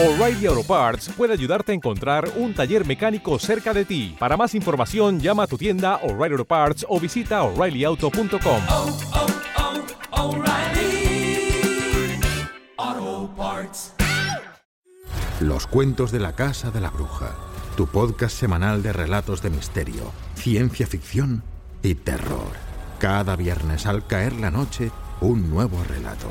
O'Reilly Auto Parts puede ayudarte a encontrar un taller mecánico cerca de ti. Para más información, llama a tu tienda O'Reilly Auto Parts o visita oreillyauto.com. oh, oh, Parts. Los cuentos de la Casa de la Bruja, tu podcast semanal de relatos de misterio, ciencia ficción y terror. Cada viernes al caer la noche, un nuevo relato.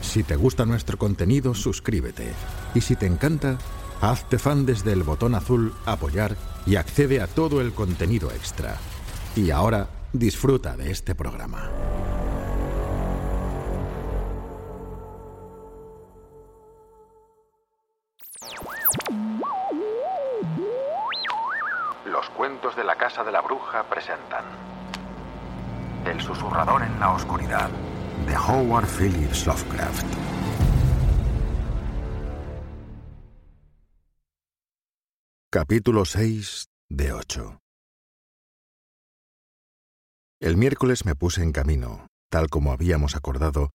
Si te gusta nuestro contenido, suscríbete. Y si te encanta, hazte fan desde el botón azul Apoyar y accede a todo el contenido extra. Y ahora, disfruta de este programa. Los cuentos de la Casa de la Bruja presentan El susurrador en la oscuridad de Howard Phillips Lovecraft. Capítulo 6 de 8 El miércoles me puse en camino, tal como habíamos acordado,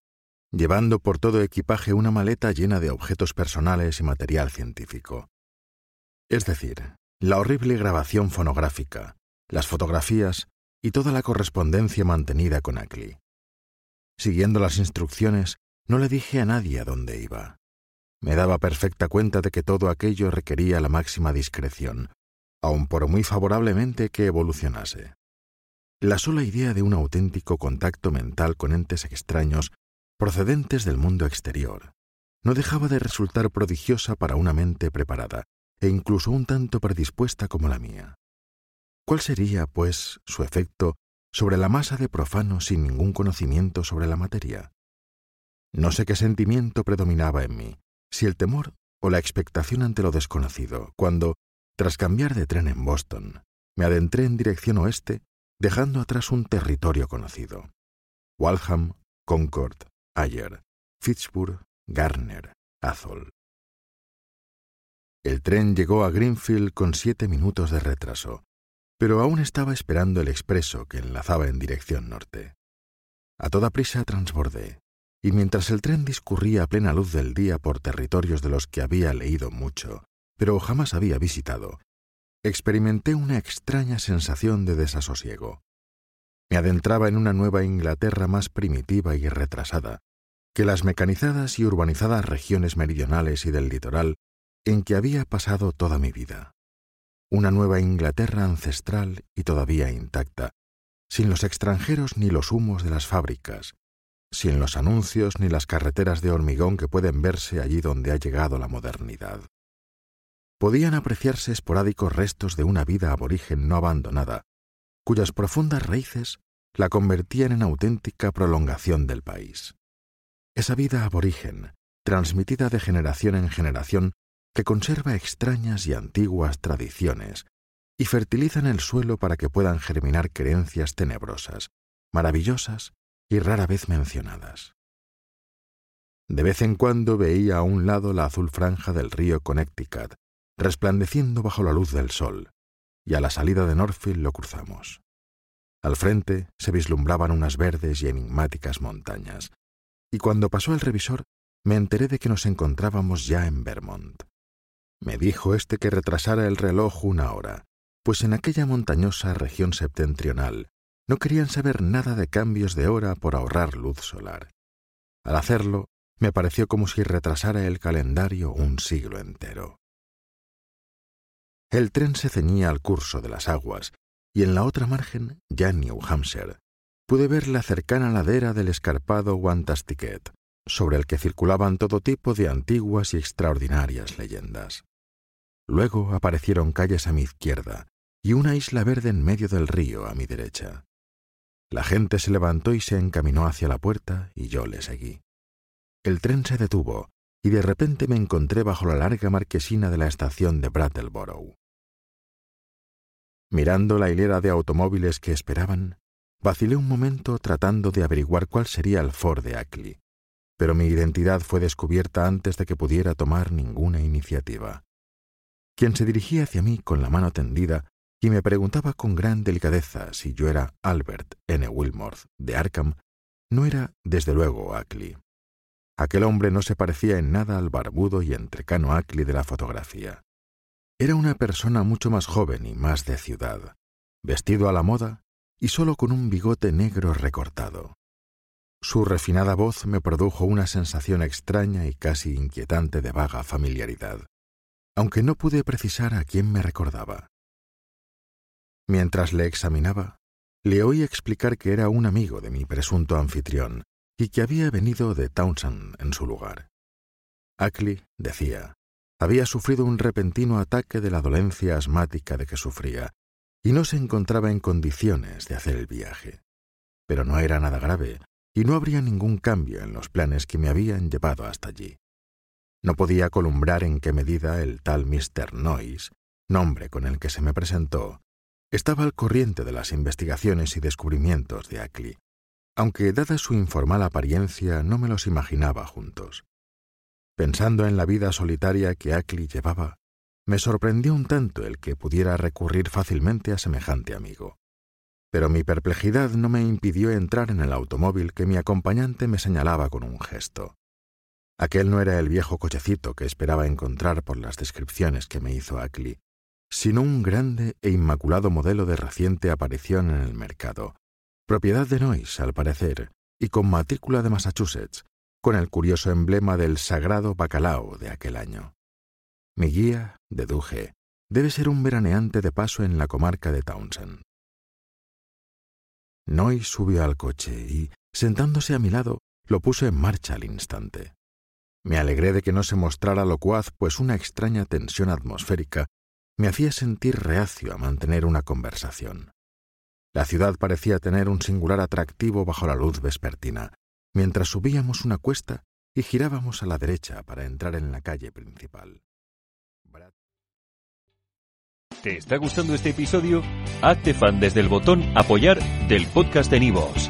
llevando por todo equipaje una maleta llena de objetos personales y material científico. Es decir, la horrible grabación fonográfica, las fotografías y toda la correspondencia mantenida con Ackley. Siguiendo las instrucciones, no le dije a nadie a dónde iba. Me daba perfecta cuenta de que todo aquello requería la máxima discreción, aun por muy favorablemente que evolucionase. La sola idea de un auténtico contacto mental con entes extraños procedentes del mundo exterior no dejaba de resultar prodigiosa para una mente preparada e incluso un tanto predispuesta como la mía. ¿Cuál sería, pues, su efecto sobre la masa de profanos sin ningún conocimiento sobre la materia? No sé qué sentimiento predominaba en mí, si el temor o la expectación ante lo desconocido, cuando, tras cambiar de tren en Boston, me adentré en dirección oeste, dejando atrás un territorio conocido. Waltham, Concord, Ayer, Fitchburg, Garner, Athol. El tren llegó a Greenfield con siete minutos de retraso, pero aún estaba esperando el expreso que enlazaba en dirección norte. A toda prisa transbordé, y mientras el tren discurría a plena luz del día por territorios de los que había leído mucho, pero jamás había visitado, experimenté una extraña sensación de desasosiego. Me adentraba en una nueva Inglaterra más primitiva y retrasada que las mecanizadas y urbanizadas regiones meridionales y del litoral en que había pasado toda mi vida. Una nueva Inglaterra ancestral y todavía intacta, sin los extranjeros ni los humos de las fábricas, sin los anuncios ni las carreteras de hormigón que pueden verse allí donde ha llegado la modernidad. Podían apreciarse esporádicos restos de una vida aborigen no abandonada, cuyas profundas raíces la convertían en auténtica prolongación del país. Esa vida aborigen, transmitida de generación en generación, que conserva extrañas y antiguas tradiciones y fertilizan el suelo para que puedan germinar creencias tenebrosas, maravillosas y rara vez mencionadas. De vez en cuando veía a un lado la azul franja del río Connecticut, resplandeciendo bajo la luz del sol, y a la salida de Norfield lo cruzamos. Al frente se vislumbraban unas verdes y enigmáticas montañas, y cuando pasó el revisor me enteré de que nos encontrábamos ya en Vermont. Me dijo este que retrasara el reloj una hora, pues en aquella montañosa región septentrional no querían saber nada de cambios de hora por ahorrar luz solar. Al hacerlo, me pareció como si retrasara el calendario un siglo entero. El tren se ceñía al curso de las aguas, y en la otra margen, ya en New Hampshire, pude ver la cercana ladera del escarpado Wantastiquet, sobre el que circulaban todo tipo de antiguas y extraordinarias leyendas. Luego aparecieron calles a mi izquierda y una isla verde en medio del río a mi derecha. La gente se levantó y se encaminó hacia la puerta y yo le seguí. El tren se detuvo y de repente me encontré bajo la larga marquesina de la estación de Brattleboro. Mirando la hilera de automóviles que esperaban, vacilé un momento tratando de averiguar cuál sería el Ford de Ackley, pero mi identidad fue descubierta antes de que pudiera tomar ninguna iniciativa. Quien se dirigía hacia mí con la mano tendida y me preguntaba con gran delicadeza si yo era Albert N. Wilmore de Arkham, no era, desde luego, Ackley. Aquel hombre no se parecía en nada al barbudo y entrecano Ackley de la fotografía. Era una persona mucho más joven y más de ciudad, vestido a la moda y solo con un bigote negro recortado. Su refinada voz me produjo una sensación extraña y casi inquietante de vaga familiaridad, aunque no pude precisar a quién me recordaba. Mientras le examinaba, le oí explicar que era un amigo de mi presunto anfitrión y que había venido de Townsend en su lugar. Ackley, decía, había sufrido un repentino ataque de la dolencia asmática de que sufría y no se encontraba en condiciones de hacer el viaje. Pero no era nada grave y no habría ningún cambio en los planes que me habían llevado hasta allí. No podía columbrar en qué medida el tal Mr. Noyes, nombre con el que se me presentó, estaba al corriente de las investigaciones y descubrimientos de Ackley, aunque dada su informal apariencia no me los imaginaba juntos. Pensando en la vida solitaria que Ackley llevaba, me sorprendió un tanto el que pudiera recurrir fácilmente a semejante amigo. Pero mi perplejidad no me impidió entrar en el automóvil que mi acompañante me señalaba con un gesto. Aquel no era el viejo cochecito que esperaba encontrar por las descripciones que me hizo Ackley, sino un grande e inmaculado modelo de reciente aparición en el mercado, propiedad de Noyes, al parecer, y con matrícula de Massachusetts, con el curioso emblema del sagrado bacalao de aquel año. Mi guía, deduje, debe ser un veraneante de paso en la comarca de Townsend. Noy subió al coche y, sentándose a mi lado, lo puso en marcha al instante. Me alegré de que no se mostrara locuaz, pues una extraña tensión atmosférica me hacía sentir reacio a mantener una conversación. La ciudad parecía tener un singular atractivo bajo la luz vespertina, mientras subíamos una cuesta y girábamos a la derecha para entrar en la calle principal. ¿Te está gustando este episodio? Hazte fan desde el botón Apoyar del podcast de Nivos.